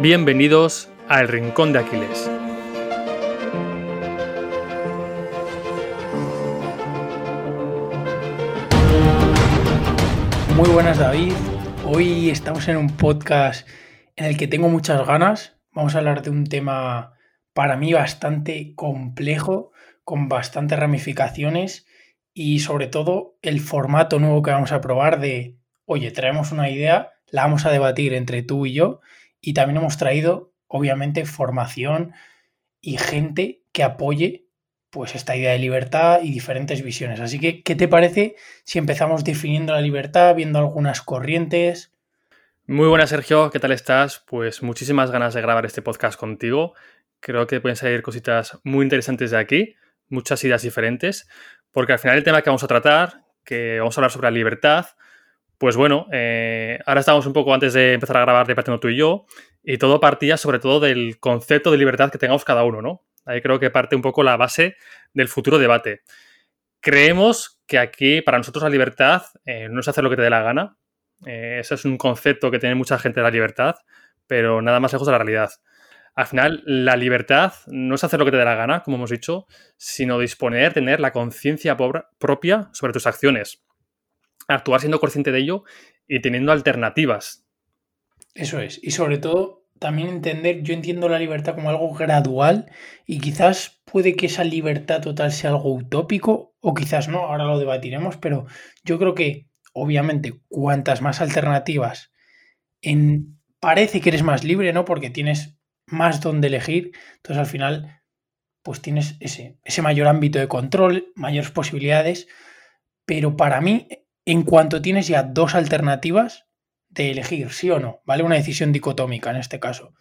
Bienvenidos a El Rincón de Aquiles. Muy buenas David, hoy estamos en un podcast en el que tengo muchas ganas. Vamos a hablar de un tema para mí bastante complejo, con bastantes ramificaciones y sobre todo el formato nuevo que vamos a probar de, oye, traemos una idea, la vamos a debatir entre tú y yo y también hemos traído, obviamente, formación y gente que apoye pues esta idea de libertad y diferentes visiones. Así que, ¿qué te parece si empezamos definiendo la libertad, viendo algunas corrientes? Muy buenas, Sergio, ¿qué tal estás? Pues muchísimas ganas de grabar este podcast contigo. Creo que pueden salir cositas muy interesantes de aquí, muchas ideas diferentes, porque al final el tema que vamos a tratar, que vamos a hablar sobre la libertad, pues bueno, eh, ahora estamos un poco antes de empezar a grabar debatiendo tú y yo, y todo partía sobre todo del concepto de libertad que tengamos cada uno, ¿no? Ahí creo que parte un poco la base del futuro debate. Creemos que aquí, para nosotros, la libertad eh, no es hacer lo que te dé la gana. Eh, ese es un concepto que tiene mucha gente de la libertad, pero nada más lejos de la realidad. Al final, la libertad no es hacer lo que te dé la gana, como hemos dicho, sino disponer, tener la conciencia propia sobre tus acciones. Actuar siendo consciente de ello y teniendo alternativas. Eso es. Y sobre todo, también entender, yo entiendo la libertad como algo gradual y quizás puede que esa libertad total sea algo utópico o quizás no, ahora lo debatiremos, pero yo creo que obviamente cuantas más alternativas en parece que eres más libre, ¿no? Porque tienes más donde elegir, entonces al final pues tienes ese, ese mayor ámbito de control, mayores posibilidades, pero para mí en cuanto tienes ya dos alternativas, de elegir, sí o no, ¿vale? Una decisión dicotómica en este caso.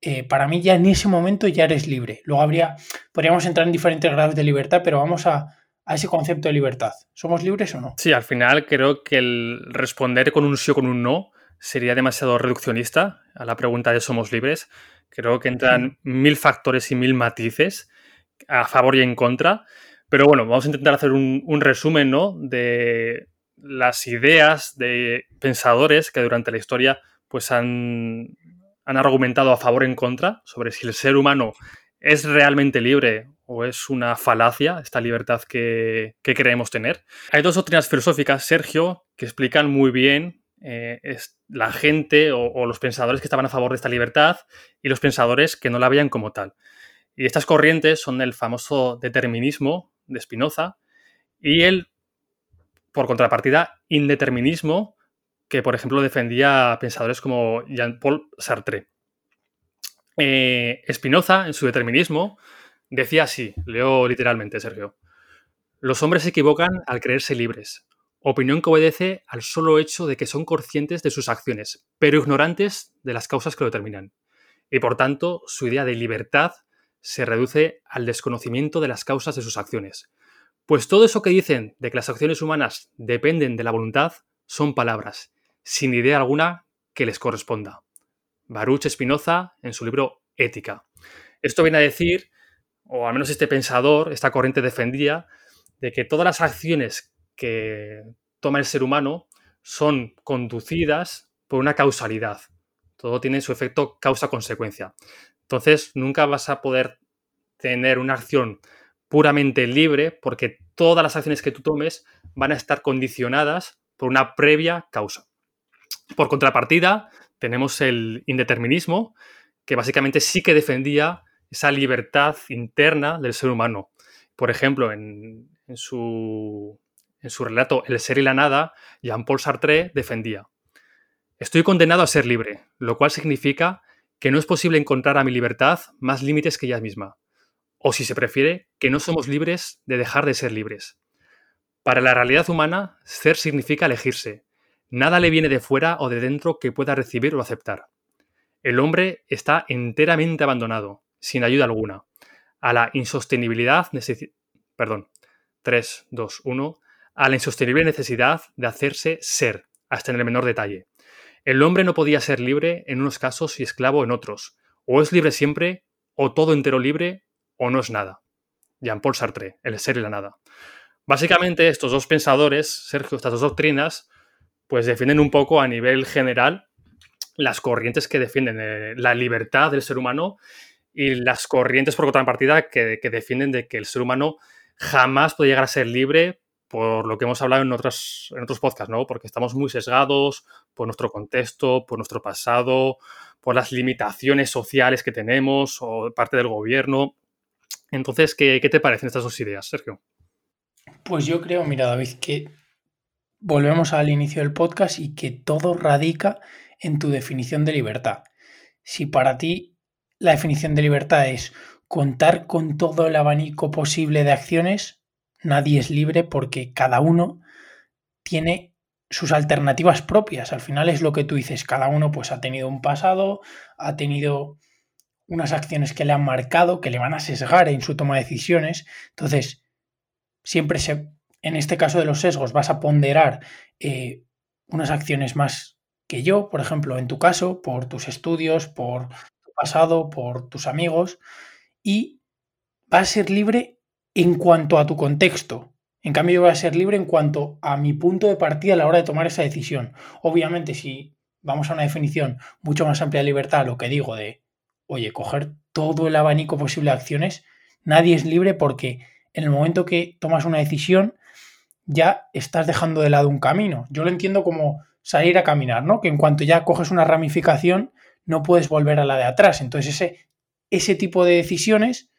Eh, para mí ya en ese momento ya eres libre. Luego habría, podríamos entrar en diferentes grados de libertad, pero vamos a, a ese concepto de libertad. ¿Somos libres o no? Sí, al final creo que el responder con un sí o con un no sería demasiado reduccionista a la pregunta de somos libres. Creo que entran mil factores y mil matices a favor y en contra. Pero bueno, vamos a intentar hacer un, un resumen ¿no? de las ideas de pensadores que durante la historia pues han, han argumentado a favor o en contra sobre si el ser humano es realmente libre o es una falacia esta libertad que, creemos tener. Hay dos doctrinas filosóficas, Sergio, que explican muy bien eh, es la gente o, o, los pensadores que estaban a favor de esta libertad y los pensadores que no la veían como tal. Y estas corrientes son el famoso determinismo de Spinoza y el por contrapartida, indeterminismo, que por ejemplo defendía pensadores como Jean-Paul Sartre. Eh, Spinoza, en su determinismo, decía así, leo literalmente, Sergio, los hombres se equivocan al creerse libres, opinión que obedece al solo hecho de que son conscientes de sus acciones, pero ignorantes de las causas que lo determinan. Y por tanto, su idea de libertad se reduce al desconocimiento de las causas de sus acciones, pues todo eso que dicen de que las acciones humanas dependen de la voluntad son palabras, sin idea alguna que les corresponda. Baruch Spinoza en su libro Ética. Esto viene a decir, o al menos este pensador, esta corriente defendía, de que todas las acciones que toma el ser humano son conducidas por una causalidad. Todo tiene su efecto causa-consecuencia. Entonces, nunca vas a poder tener una acción puramente libre porque todas las acciones que tú tomes van a estar condicionadas por una previa causa. Por contrapartida, tenemos el indeterminismo, que básicamente sí que defendía esa libertad interna del ser humano. Por ejemplo, en, su, en su relato El ser y la nada, Jean-Paul Sartre defendía, Estoy condenado a ser libre, lo cual significa que no es posible encontrar a mi libertad más límites que ella misma o si se prefiere, que no somos libres de dejar de ser libres. Para la realidad humana, ser significa elegirse. Nada le viene de fuera o de dentro que pueda recibir o aceptar. El hombre está enteramente abandonado, sin ayuda alguna, a la insostenibilidad, perdón, 3, 2, 1, a la insostenible necesidad de hacerse ser, hasta en el menor detalle. El hombre no podía ser libre en unos casos y esclavo en otros. O es libre siempre, o todo entero libre, o no es nada. Jean-Paul Sartre, el ser y la nada. Básicamente, estos dos pensadores, Sergio, estas dos doctrinas, pues defienden un poco a nivel general las corrientes que defienden eh, la libertad del ser humano y las corrientes, por contrapartida, que, que defienden de que el ser humano jamás puede llegar a ser libre por lo que hemos hablado en, en otros podcasts, ¿no? Porque estamos muy sesgados por nuestro contexto, por nuestro pasado, por las limitaciones sociales que tenemos o parte del gobierno. Entonces, ¿qué, qué te parecen estas dos ideas, Sergio? Pues yo creo, mira, David, que volvemos al inicio del podcast y que todo radica en tu definición de libertad. Si para ti la definición de libertad es contar con todo el abanico posible de acciones, nadie es libre porque cada uno tiene sus alternativas propias. Al final es lo que tú dices, cada uno pues ha tenido un pasado, ha tenido unas acciones que le han marcado, que le van a sesgar en su toma de decisiones. Entonces, siempre se, en este caso de los sesgos, vas a ponderar eh, unas acciones más que yo, por ejemplo, en tu caso, por tus estudios, por tu pasado, por tus amigos, y vas a ser libre en cuanto a tu contexto. En cambio, yo voy a ser libre en cuanto a mi punto de partida a la hora de tomar esa decisión. Obviamente, si vamos a una definición mucho más amplia de libertad, lo que digo de, oye, coger todo el abanico posible de acciones, nadie es libre porque en el momento que tomas una decisión, ya estás dejando de lado un camino. Yo lo entiendo como salir a caminar, ¿no? Que en cuanto ya coges una ramificación, no puedes volver a la de atrás. Entonces, ese, ese tipo de decisiones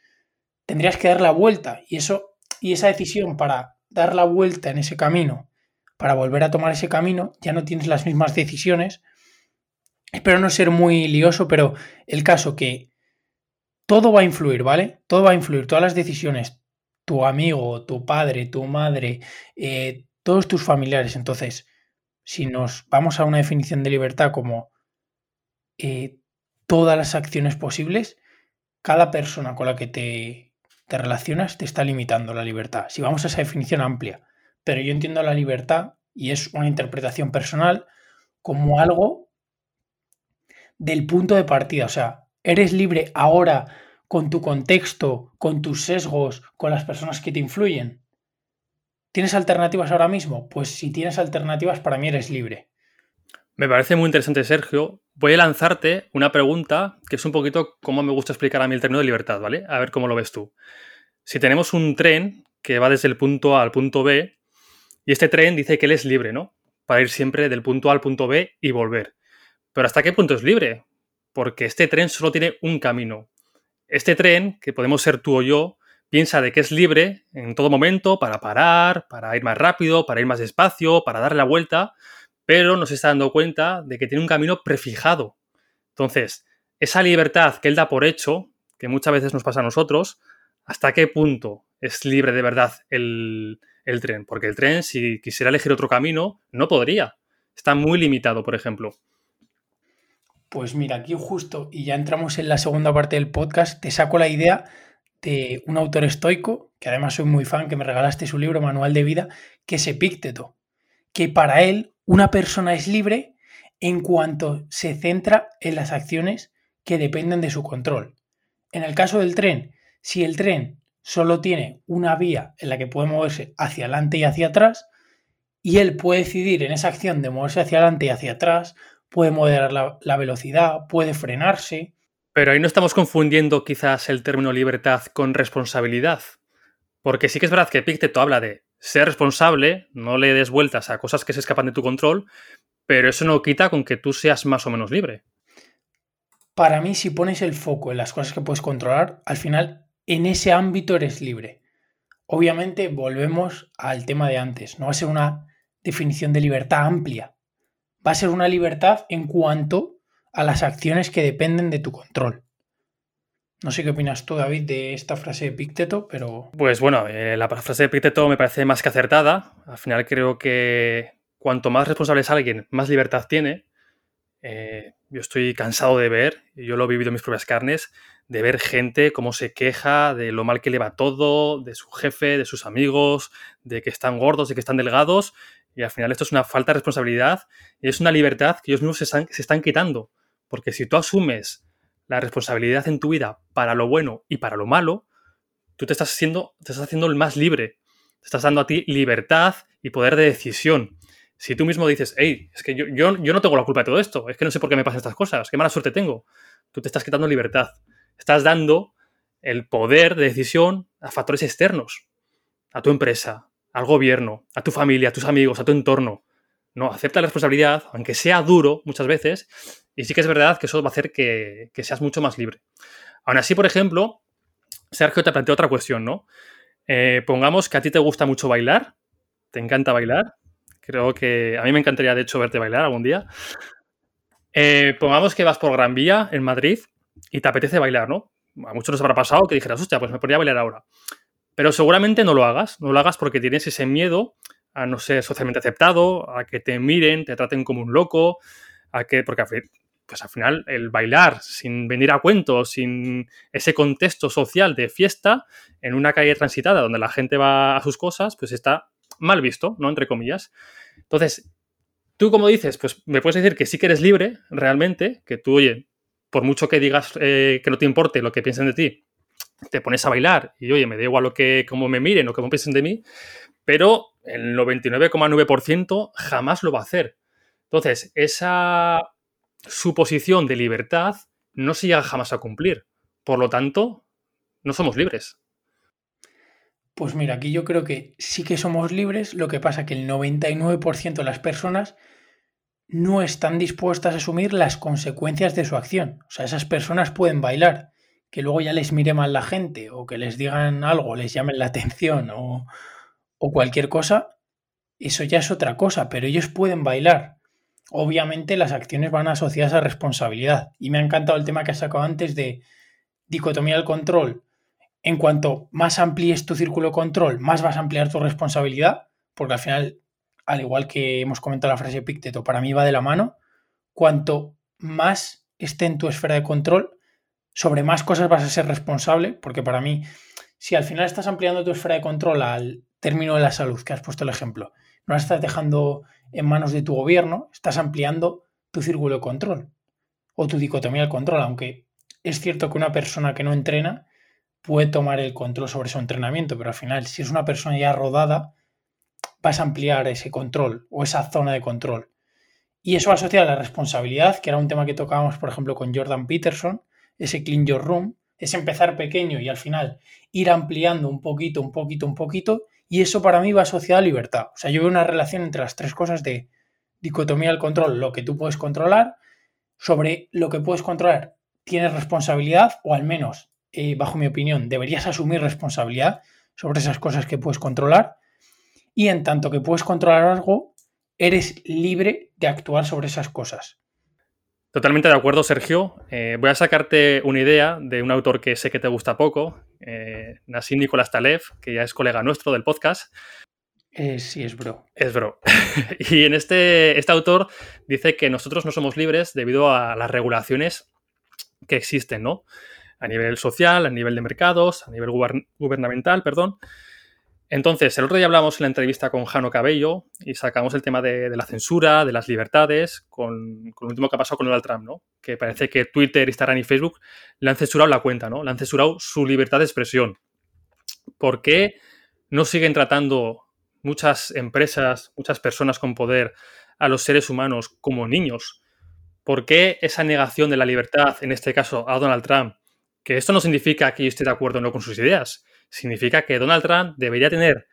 tendrías que dar la vuelta. Y eso, y esa decisión para dar la vuelta en ese camino, para volver a tomar ese camino, ya no tienes las mismas decisiones. Espero no ser muy lioso, pero el caso que todo va a influir, ¿vale? Todo va a influir, todas las decisiones, tu amigo, tu padre, tu madre, eh, todos tus familiares. Entonces, si nos vamos a una definición de libertad como eh, todas las acciones posibles, cada persona con la que te, te relacionas te está limitando la libertad. Si vamos a esa definición amplia, pero yo entiendo la libertad, y es una interpretación personal, como algo del punto de partida. O sea, eres libre ahora con tu contexto, con tus sesgos, con las personas que te influyen. ¿Tienes alternativas ahora mismo? Pues si tienes alternativas, para mí eres libre. Me parece muy interesante, Sergio. Voy a lanzarte una pregunta que es un poquito como me gusta explicar a mí el término de libertad, ¿vale? A ver cómo lo ves tú. Si tenemos un tren que va desde el punto A al punto B, y este tren dice que él es libre, ¿no? Para ir siempre del punto A al punto B y volver. Pero ¿hasta qué punto es libre? Porque este tren solo tiene un camino. Este tren, que podemos ser tú o yo, piensa de que es libre en todo momento para parar, para ir más rápido, para ir más despacio, para darle la vuelta, pero no se está dando cuenta de que tiene un camino prefijado. Entonces, esa libertad que él da por hecho, que muchas veces nos pasa a nosotros, ¿hasta qué punto es libre de verdad el, el tren? Porque el tren, si quisiera elegir otro camino, no podría. Está muy limitado, por ejemplo. Pues mira, aquí justo, y ya entramos en la segunda parte del podcast, te saco la idea de un autor estoico, que además soy muy fan, que me regalaste su libro Manual de Vida, que es Epícteto, que para él una persona es libre en cuanto se centra en las acciones que dependen de su control. En el caso del tren, si el tren solo tiene una vía en la que puede moverse hacia adelante y hacia atrás, y él puede decidir en esa acción de moverse hacia adelante y hacia atrás, puede moderar la, la velocidad, puede frenarse, pero ahí no estamos confundiendo quizás el término libertad con responsabilidad. Porque sí que es verdad que Epicteto habla de ser responsable, no le des vueltas a cosas que se escapan de tu control, pero eso no quita con que tú seas más o menos libre. Para mí, si pones el foco en las cosas que puedes controlar, al final en ese ámbito eres libre. Obviamente volvemos al tema de antes, no va a ser una definición de libertad amplia, va a ser una libertad en cuanto a las acciones que dependen de tu control. No sé qué opinas tú, David, de esta frase de Picteto, pero... Pues bueno, eh, la frase de Picteto me parece más que acertada. Al final creo que cuanto más responsable es alguien, más libertad tiene. Eh, yo estoy cansado de ver, yo lo he vivido en mis propias carnes, de ver gente cómo se queja de lo mal que le va todo, de su jefe, de sus amigos, de que están gordos, de que están delgados, y al final esto es una falta de responsabilidad y es una libertad que ellos mismos se se están quitando. Porque si tú asumes la responsabilidad en tu vida para lo bueno y para lo malo, tú te estás haciendo, te estás haciendo el más libre. Te estás dando a ti libertad y poder de decisión. Si tú mismo dices, hey, es que yo, yo, yo no tengo la culpa de todo esto, es que no sé por qué me pasan estas cosas, qué mala suerte tengo, tú te estás quitando libertad. Estás dando el poder de decisión a factores externos, a tu empresa, al gobierno, a tu familia, a tus amigos, a tu entorno. No, acepta la responsabilidad, aunque sea duro muchas veces, y sí que es verdad que eso va a hacer que, seas mucho más libre. Aún así, por ejemplo, Sergio te plantea otra cuestión, ¿no? Eh, pongamos que a ti te gusta mucho bailar, te encanta bailar, creo que a mí me encantaría de hecho verte bailar algún día. Eh, pongamos que vas por Gran Vía en Madrid y te apetece bailar, ¿no? A muchos nos habrá pasado que dijeras, hostia, pues me podría bailar ahora. Pero seguramente no lo hagas, no lo hagas porque tienes ese miedo a no ser socialmente aceptado, a que te miren, te traten como un loco, a que, porque pues al final el bailar sin venir a cuento, sin ese contexto social de fiesta, en una calle transitada donde la gente va a sus cosas, pues está mal visto, ¿no? Entre comillas. Entonces, tú como dices, pues me puedes decir que sí que eres libre realmente, que tú, oye, por mucho que digas eh, que no te importe lo que piensen de ti, te pones a bailar y oye, me da igual lo que, cómo me miren o cómo piensen de mí, pero el 99,9% jamás lo va a hacer. Entonces, esa suposición de libertad no se llega jamás a cumplir. Por lo tanto, no somos libres. Pues mira, aquí yo creo que sí que somos libres, lo que pasa que el 99% de las personas no están dispuestas a asumir las consecuencias de su acción. O sea, esas personas pueden bailar, que luego ya les mire mal la gente o que les digan algo, les llamen la atención o, cualquier cosa, eso ya es otra cosa, pero ellos pueden bailar. Obviamente las acciones van asociadas a responsabilidad. Y me ha encantado el tema que has sacado antes de dicotomía del control. En cuanto más amplíes tu círculo de control, más vas a ampliar tu responsabilidad, porque al final, al igual que hemos comentado la frase Picteto, para mí va de la mano, cuanto más esté en tu esfera de control, sobre más cosas vas a ser responsable, porque para mí, si al final estás ampliando tu esfera de control al término de la salud, que has puesto el ejemplo, no la estás dejando en manos de tu gobierno, estás ampliando tu círculo de control o tu dicotomía del control, aunque es cierto que una persona que no entrena puede tomar el control sobre su entrenamiento, pero al final, si es una persona ya rodada, vas a ampliar ese control o esa zona de control. Y eso asocia a la responsabilidad, que era un tema que tocábamos, por ejemplo, con Jordan Peterson, ese clean your room, es empezar pequeño y al final ir ampliando un poquito, un poquito, un poquito, y eso para mí va asociado a libertad. O sea, yo veo una relación entre las tres cosas de dicotomía del control, lo que tú puedes controlar, sobre lo que puedes controlar, tienes responsabilidad, o al menos, eh, bajo mi opinión, deberías asumir responsabilidad sobre esas cosas que puedes controlar, y en tanto que puedes controlar algo, eres libre de actuar sobre esas cosas. Totalmente de acuerdo, Sergio. Eh, voy a sacarte una idea de un autor que sé que te gusta poco, eh, Nassim Nicolás Taleb, que ya es colega nuestro del podcast. Eh, sí, es bro. Es bro. y en este, este autor dice que nosotros no somos libres debido a las regulaciones que existen, ¿no? A nivel social, a nivel de mercados, a nivel gubernamental, perdón. Entonces, el otro día hablamos en la entrevista con Jano Cabello y sacamos el tema de, la censura, de las libertades, con, con, lo último que ha pasado con Donald Trump, ¿no? Que parece que Twitter, Instagram y Facebook le han censurado la cuenta, ¿no? Le han censurado su libertad de expresión. ¿Por qué no siguen tratando muchas empresas, muchas personas con poder a los seres humanos como niños? ¿Por qué esa negación de la libertad, en este caso a Donald Trump? Que esto no significa que yo esté de acuerdo o no con sus ideas, significa que Donald Trump debería tener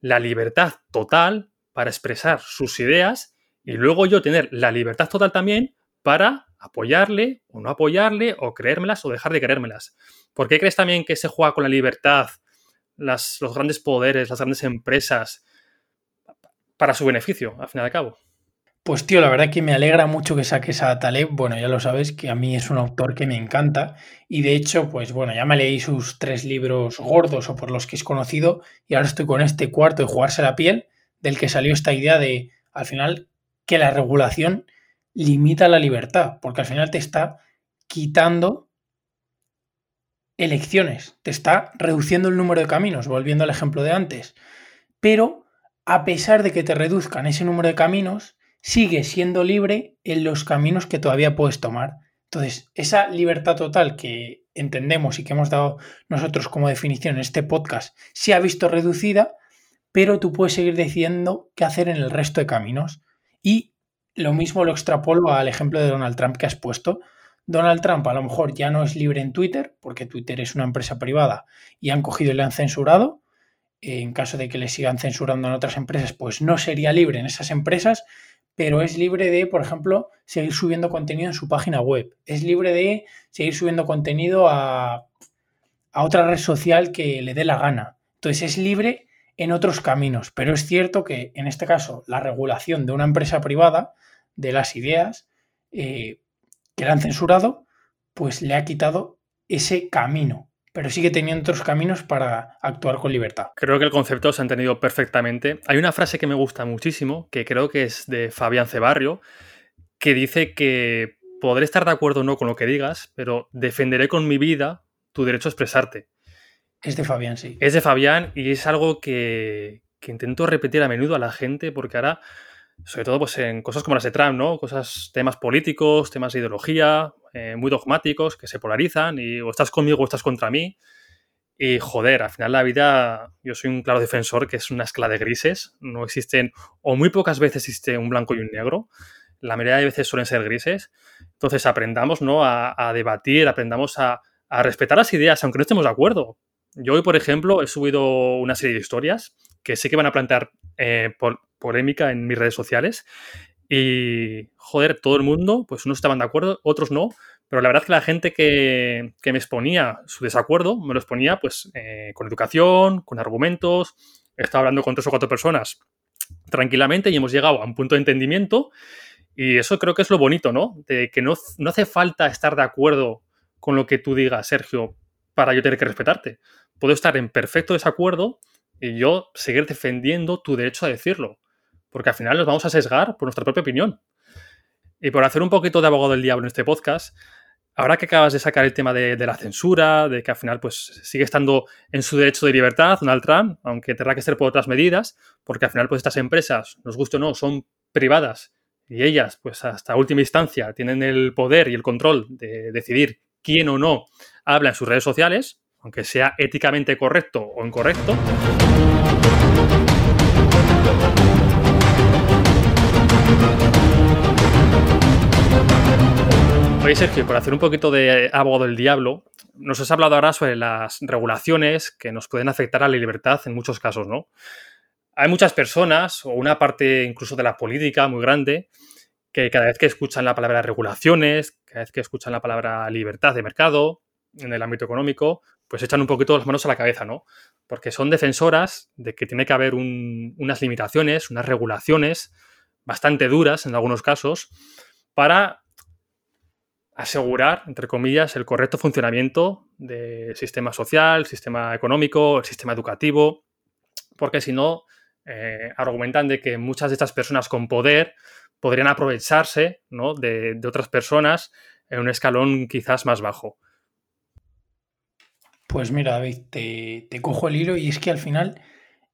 la libertad total para expresar sus ideas y luego yo tener la libertad total también para apoyarle o no apoyarle o creérmelas o dejar de creérmelas. ¿Por qué crees también que se juega con la libertad, las, los grandes poderes, las grandes empresas para su beneficio, al fin y al cabo? Pues tío, la verdad que me alegra mucho que saques a Taleb. Bueno, ya lo sabes que a mí es un autor que me encanta. Y de hecho, pues bueno, ya me leí sus tres libros gordos o por los que es conocido. Y ahora estoy con este cuarto de jugarse la piel, del que salió esta idea de, al final, que la regulación limita la libertad. Porque al final te está quitando elecciones. Te está reduciendo el número de caminos, volviendo al ejemplo de antes. Pero a pesar de que te reduzcan ese número de caminos, sigue siendo libre en los caminos que todavía puedes tomar. Entonces, esa libertad total que entendemos y que hemos dado nosotros como definición en este podcast se ha visto reducida, pero tú puedes seguir decidiendo qué hacer en el resto de caminos. Y lo mismo lo extrapolo al ejemplo de Donald Trump que has puesto. Donald Trump a lo mejor ya no es libre en Twitter, porque Twitter es una empresa privada y han cogido y le han censurado. En caso de que le sigan censurando en otras empresas, pues no sería libre en esas empresas, pero es libre de, por ejemplo, seguir subiendo contenido en su página web. Es libre de seguir subiendo contenido a, a otra red social que le dé la gana. Entonces es libre en otros caminos, pero es cierto que en este caso la regulación de una empresa privada de las ideas eh, que le han censurado, pues le ha quitado ese camino, pero sigue teniendo otros caminos para actuar con libertad. Creo que el concepto se ha entendido perfectamente. Hay una frase que me gusta muchísimo, que creo que es de Fabián Cebarrio, que dice que podré estar de acuerdo o no con lo que digas, pero defenderé con mi vida tu derecho a expresarte. Es de Fabián, sí. Es de Fabián y es algo que, intento repetir a menudo a la gente porque ahora, sobre todo pues en cosas como las de Trump, ¿no? Cosas, temas políticos, temas de ideología, eh, muy dogmáticos, que se polarizan y o estás conmigo o estás contra mí. Y joder, al final la vida, yo soy un claro defensor que es una escala de grises. No existen, o muy pocas veces existe un blanco y un negro. La mayoría de veces suelen ser grises. Entonces aprendamos ¿no? a, debatir, aprendamos a, a respetar las ideas, aunque no estemos de acuerdo. Yo hoy, por ejemplo, he subido una serie de historias que sé que van a plantear eh, polémica en mis redes sociales. Y, joder, todo el mundo, pues unos estaban de acuerdo, otros no. Pero la verdad es que la gente que, me exponía su desacuerdo, me lo exponía pues eh, con educación, con argumentos. He estado hablando con tres o cuatro personas tranquilamente y hemos llegado a un punto de entendimiento. Y eso creo que es lo bonito, ¿no? De que no, no hace falta estar de acuerdo con lo que tú digas, Sergio, para yo tener que respetarte. Puedo estar en perfecto desacuerdo y yo seguir defendiendo tu derecho a decirlo, porque al final nos vamos a sesgar por nuestra propia opinión. Y por hacer un poquito de abogado del diablo en este podcast, ahora que acabas de sacar el tema de, la censura, de que al final pues sigue estando en su derecho de libertad Donald Trump, aunque tendrá que ser por otras medidas, porque al final pues estas empresas, nos guste o no, son privadas y ellas pues hasta última instancia tienen el poder y el control de decidir quién o no habla en sus redes sociales, aunque sea éticamente correcto o incorrecto. Oye, Sergio, por hacer un poquito de abogado del diablo, nos has hablado ahora sobre las regulaciones que nos pueden afectar a la libertad en muchos casos, ¿no? Hay muchas personas, o una parte incluso de la política muy grande, que cada vez que escuchan la palabra regulaciones, cada vez que escuchan la palabra libertad de mercado en el ámbito económico, pues echan un poquito las manos a la cabeza, ¿no? Porque son defensoras de que tiene que haber unas limitaciones, unas regulaciones bastante duras en algunos casos para asegurar, entre comillas, el correcto funcionamiento del sistema social, sistema económico, el sistema educativo, porque si no, eh, argumentan de que muchas de estas personas con poder podrían aprovecharse de, otras personas en un escalón quizás más bajo. Pues mira, David, te, cojo el hilo y es que al final,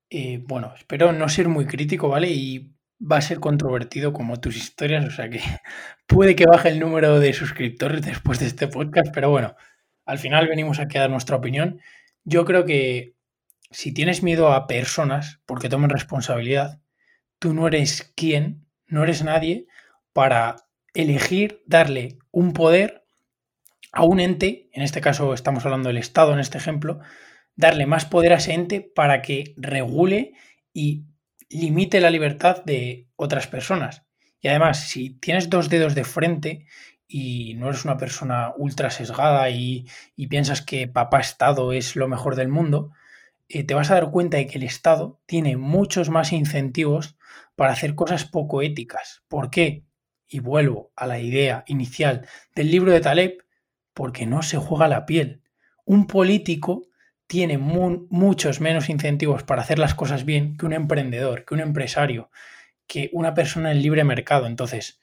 eh, bueno, espero no ser muy crítico, ¿vale? Y va a ser controvertido como tus historias, o sea que puede que baje el número de suscriptores después de este podcast, pero bueno, al final venimos a quedar nuestra opinión. Yo creo que si tienes miedo a personas porque tomen responsabilidad, tú no eres quien no eres nadie para elegir darle un poder a un ente, en este caso estamos hablando del Estado en este ejemplo, darle más poder a ese ente para que regule y limite la libertad de otras personas. Y además, si tienes dos dedos de frente y no eres una persona ultra sesgada y, piensas que papá Estado es lo mejor del mundo, eh, te vas a dar cuenta de que el Estado tiene muchos más incentivos para hacer cosas poco éticas. ¿Por qué? Y vuelvo a la idea inicial del libro de Taleb, porque no se juega la piel. Un político tiene muchos menos incentivos para hacer las cosas bien que un emprendedor, que un empresario, que una persona en libre mercado. Entonces,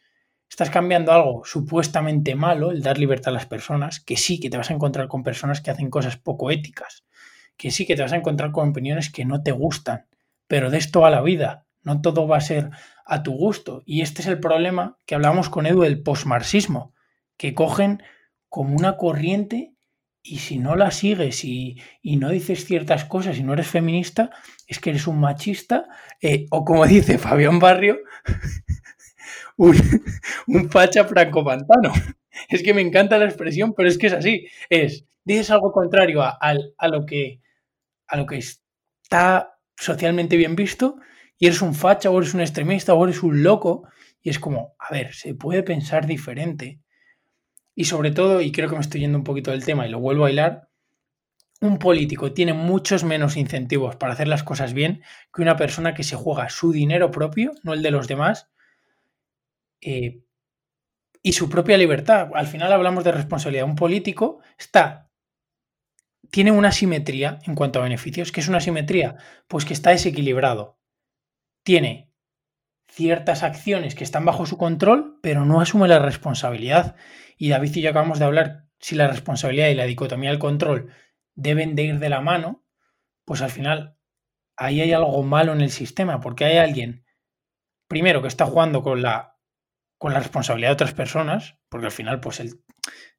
estás cambiando algo supuestamente malo, el dar libertad a las personas, que sí que te vas a encontrar con personas que hacen cosas poco éticas, que sí que te vas a encontrar con opiniones que no te gustan, pero de esto a la vida. No todo va a ser a tu gusto. Y este es el problema que hablamos con Edu del postmarxismo, que cogen como una corriente y si no la sigues y, no dices ciertas cosas y no eres feminista, es que eres un machista, eh, o como dice Fabián Barrio, un, facha franco pantano. Es que me encanta la expresión, pero es que es así. Es, dices algo contrario a, a, lo, que, a lo que está socialmente bien visto y eres un facha o eres un extremista o eres un loco. Y es como, a ver, se puede pensar diferente y sobre todo, y creo que me estoy yendo un poquito del tema y lo vuelvo a hilar, un político tiene muchos menos incentivos para hacer las cosas bien que una persona que se juega su dinero propio, no el de los demás, eh, y su propia libertad. Al final hablamos de responsabilidad. Un político está tiene una simetría en cuanto a beneficios. ¿Qué es una simetría? Pues que está desequilibrado. Tiene ciertas acciones que están bajo su control, pero no asume la responsabilidad. Y David y yo acabamos de hablar si la responsabilidad y la dicotomía del control deben de ir de la mano, pues al final ahí hay algo malo en el sistema, porque hay alguien, primero, que está jugando con la, con la responsabilidad de otras personas, porque al final, pues el,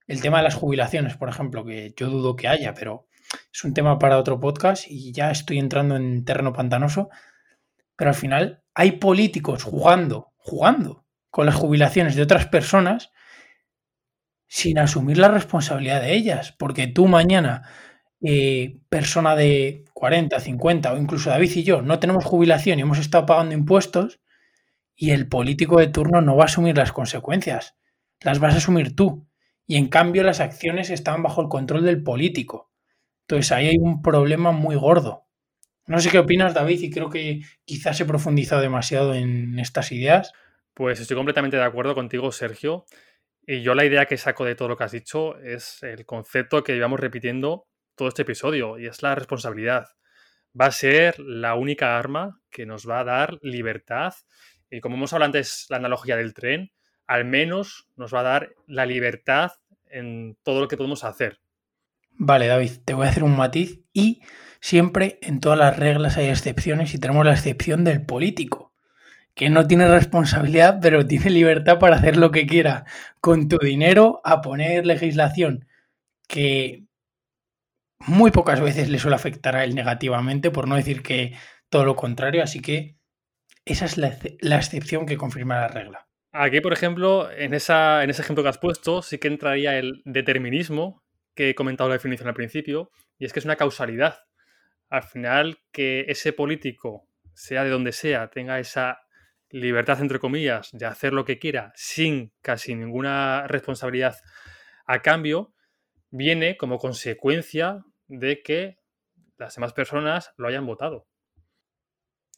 el tema de las jubilaciones, por ejemplo, que yo dudo que haya, pero es un tema para otro podcast y ya estoy entrando en terreno pantanoso, pero al final hay políticos jugando, jugando con las jubilaciones de otras personas sin asumir la responsabilidad de ellas, porque tú mañana, eh, persona de 40, 50 o incluso David y yo, no tenemos jubilación y hemos estado pagando impuestos y el político de turno no va a asumir las consecuencias, las vas a asumir tú. Y en cambio las acciones están bajo el control del político. Entonces ahí hay un problema muy gordo. No sé qué opinas, David, y creo que quizás he profundizado demasiado en estas ideas. Pues estoy completamente de acuerdo contigo, Sergio. Y yo la idea que saco de todo lo que has dicho es el concepto que llevamos repitiendo todo este episodio, y es la responsabilidad. Va a ser la única arma que nos va a dar libertad. Y como hemos hablado antes, la analogía del tren, al menos nos va a dar la libertad en todo lo que podemos hacer. Vale, David, te voy a hacer un matiz y siempre en todas las reglas hay excepciones y tenemos la excepción del político, que no tiene responsabilidad pero tiene libertad para hacer lo que quiera con tu dinero a poner legislación que muy pocas veces le suele afectar a él negativamente, por no decir que todo lo contrario, así que esa es la, la excepción que confirma la regla. Aquí, por ejemplo, en, esa, en ese ejemplo que has puesto, sí que entraría el determinismo, que he comentado la definición al principio, y es que es una causalidad. Al final, que ese político, sea de donde sea, tenga esa libertad, entre comillas, de hacer lo que quiera sin casi ninguna responsabilidad a cambio, viene como consecuencia de que las demás personas lo hayan votado.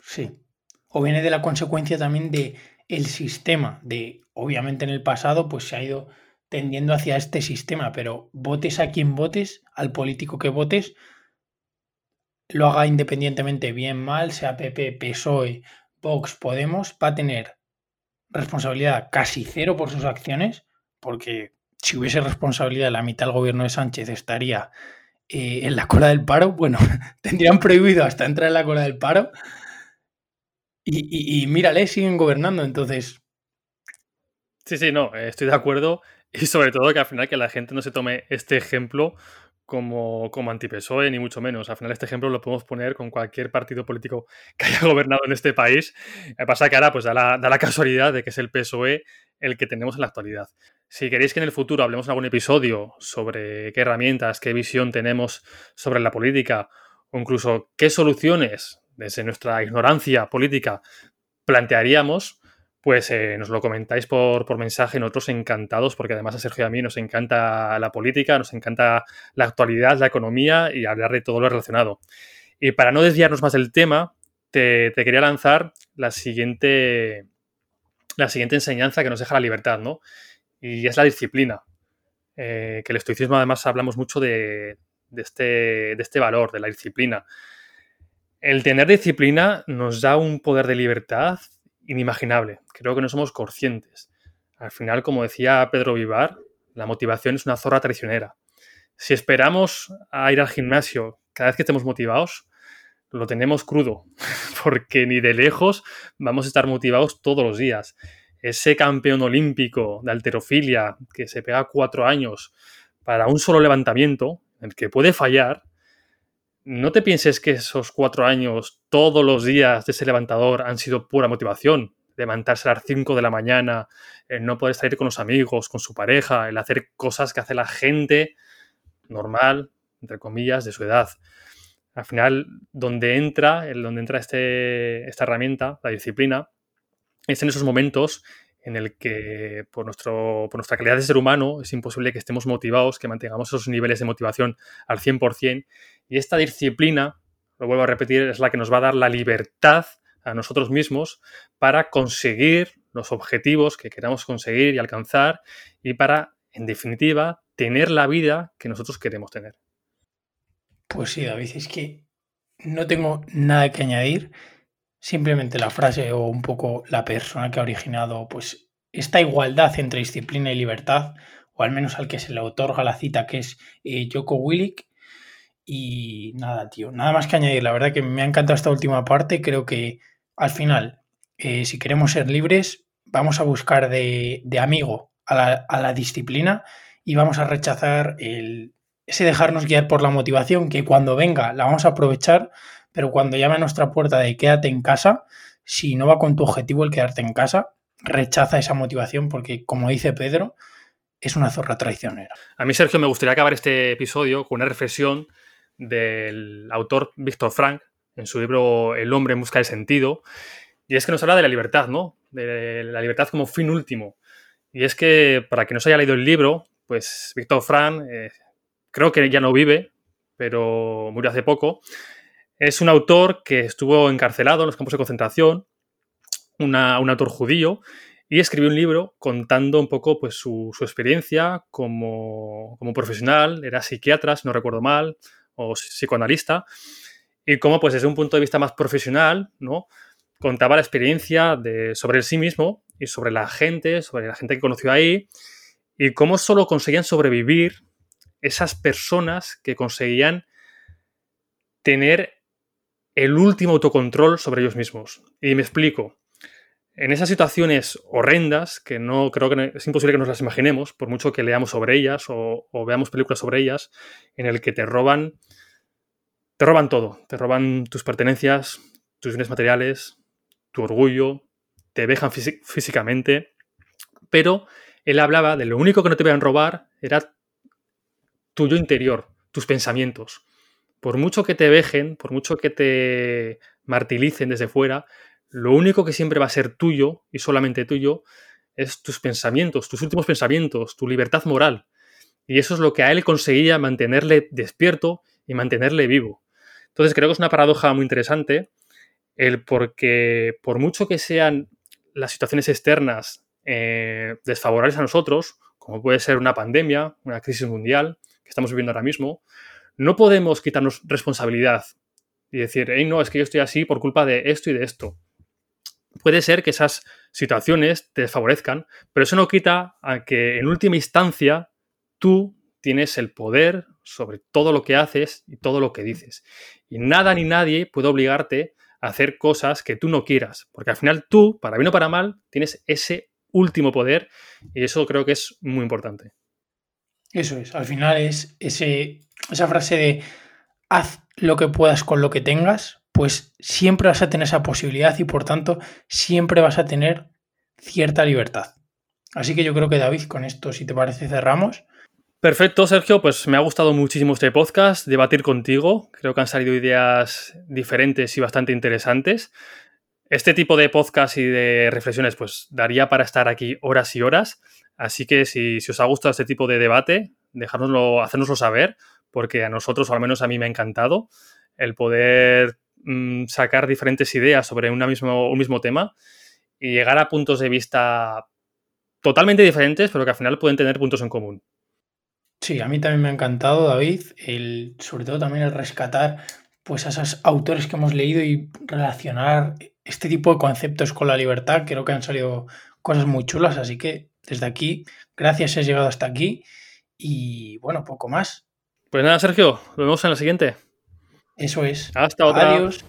Sí. O viene de la consecuencia también de el sistema de, obviamente en el pasado, pues se ha ido tendiendo hacia este sistema, pero votes a quien votes, al político que votes, lo haga independientemente bien, mal, sea PP, PSOE, Vox, Podemos, va a tener responsabilidad casi cero por sus acciones, porque si hubiese responsabilidad la mitad del gobierno de Sánchez estaría eh, en la cola del paro, bueno, tendrían prohibido hasta entrar en la cola del paro, y, mírale, siguen gobernando, entonces. Sí, sí, no, estoy de acuerdo. Y sobre todo que al final que la gente no se tome este ejemplo como, como anti-PSOE, ni mucho menos. Al final este ejemplo lo podemos poner con cualquier partido político que haya gobernado en este país. Que pasa que ahora pues da la, da la casualidad de que es el PSOE el que tenemos en la actualidad. Si queréis que en el futuro hablemos en algún episodio sobre qué herramientas, qué visión tenemos sobre la política o incluso qué soluciones desde nuestra ignorancia política plantearíamos, pues eh, nos lo comentáis por, por, mensaje, nosotros encantados, porque además a Sergio y a mí nos encanta la política, nos encanta la actualidad, la economía y hablar de todo lo relacionado. Y para no desviarnos más del tema, te, quería lanzar la siguiente, la siguiente enseñanza que nos deja la libertad, ¿no? Y es la disciplina. Eh, que el estoicismo además hablamos mucho de, este, de este valor, de la disciplina. El tener disciplina nos da un poder de libertad inimaginable. Creo que no somos conscientes. Al final, como decía Pedro Vivar, la motivación es una zorra traicionera. Si esperamos a ir al gimnasio cada vez que estemos motivados, lo tenemos crudo, porque ni de lejos vamos a estar motivados todos los días. Ese campeón olímpico de alterofilia que se pega cuatro años para un solo levantamiento, en el que puede fallar, no te pienses que esos cuatro años, todos los días de ese levantador han sido pura motivación. Levantarse a las 5 de la mañana, el no poder salir con los amigos, con su pareja, el hacer cosas que hace la gente normal, entre comillas, de su edad. Al final, donde entra, donde entra este, esta herramienta, la disciplina, es en esos momentos en el que por, nuestro, por nuestra calidad de ser humano es imposible que estemos motivados, que mantengamos esos niveles de motivación al 100%. Y esta disciplina, lo vuelvo a repetir, es la que nos va a dar la libertad a nosotros mismos para conseguir los objetivos que queramos conseguir y alcanzar y para, en definitiva, tener la vida que nosotros queremos tener. Pues sí, David, es que no tengo nada que añadir. Simplemente la frase o un poco la persona que ha originado pues esta igualdad entre disciplina y libertad, o al menos al que se le otorga la cita, que es eh, Joko Willick. Y nada, tío, nada más que añadir. La verdad que me ha encantado esta última parte. Creo que al final, eh, si queremos ser libres, vamos a buscar de, amigo a la, a la, disciplina y vamos a rechazar el, ese dejarnos guiar por la motivación, que cuando venga la vamos a aprovechar, pero cuando llame a nuestra puerta de quédate en casa, si no va con tu objetivo el quedarte en casa, rechaza esa motivación porque, como dice Pedro, es una zorra traicionera. A mí, Sergio, me gustaría acabar este episodio con una reflexión del autor Víctor Frank en su libro El hombre en busca de sentido. Y es que nos habla de la libertad, ¿no? De la libertad como fin último. Y es que, para quien no se haya leído el libro, pues Víctor Frank, eh, creo que ya no vive, pero murió hace poco, es un autor que estuvo encarcelado en los campos de concentración, un autor judío, y escribió un libro contando un poco pues, su, experiencia como, profesional, era psiquiatra, si no recuerdo mal, o psicoanalista, y cómo pues, desde un punto de vista más profesional ¿no? contaba la experiencia de, sobre sí mismo y sobre la gente, sobre la gente que conoció ahí, y cómo solo conseguían sobrevivir esas personas que conseguían tener el último autocontrol sobre ellos mismos. Y me explico. En esas situaciones horrendas, que no creo que es imposible que nos las imaginemos, por mucho que leamos sobre ellas o, veamos películas sobre ellas, en el que te roban, te roban todo, te roban tus pertenencias, tus bienes materiales, tu orgullo, te dejan físicamente, pero él hablaba de lo único que no te iban a robar era tu yo interior, tus pensamientos por mucho que te vejen, por mucho que te martiricen desde fuera, lo único que siempre va a ser tuyo y solamente tuyo es tus pensamientos, tus últimos pensamientos, tu libertad moral. Y eso es lo que a él conseguía mantenerle despierto y mantenerle vivo. Entonces creo que es una paradoja muy interesante el porque por mucho que sean las situaciones externas eh, desfavorables a nosotros, como puede ser una pandemia, una crisis mundial que estamos viviendo ahora mismo, no podemos quitarnos responsabilidad y decir, hey, no, es que yo estoy así por culpa de esto y de esto. Puede ser que esas situaciones te desfavorezcan, pero eso no quita a que en última instancia tú tienes el poder sobre todo lo que haces y todo lo que dices. Y nada ni nadie puede obligarte a hacer cosas que tú no quieras, porque al final tú, para bien o para mal, tienes ese último poder y eso creo que es muy importante. Eso es, al final es ese esa frase de haz lo que puedas con lo que tengas, pues siempre vas a tener esa posibilidad y por tanto siempre vas a tener cierta libertad. Así que yo creo que David, con esto, si te parece, cerramos. Perfecto, Sergio, pues me ha gustado muchísimo este podcast, debatir contigo. Creo que han salido ideas diferentes y bastante interesantes. Este tipo de podcast y de reflexiones, pues daría para estar aquí horas y horas. Así que si, si os ha gustado este tipo de debate, dejárnoslo, hacérnoslo saber porque a nosotros, o al menos a mí me ha encantado, el poder mm, sacar diferentes ideas sobre mismo, un mismo tema y llegar a puntos de vista totalmente diferentes, pero que al final pueden tener puntos en común. Sí, a mí también me ha encantado, David, el, sobre todo también el rescatar pues a esos autores que hemos leído y relacionar este tipo de conceptos con la libertad. Creo que han salido cosas muy chulas, así que desde aquí, gracias, has llegado hasta aquí y bueno, poco más. Pues nada, Sergio, nos vemos en la siguiente. Eso es. Hasta otra. Adiós.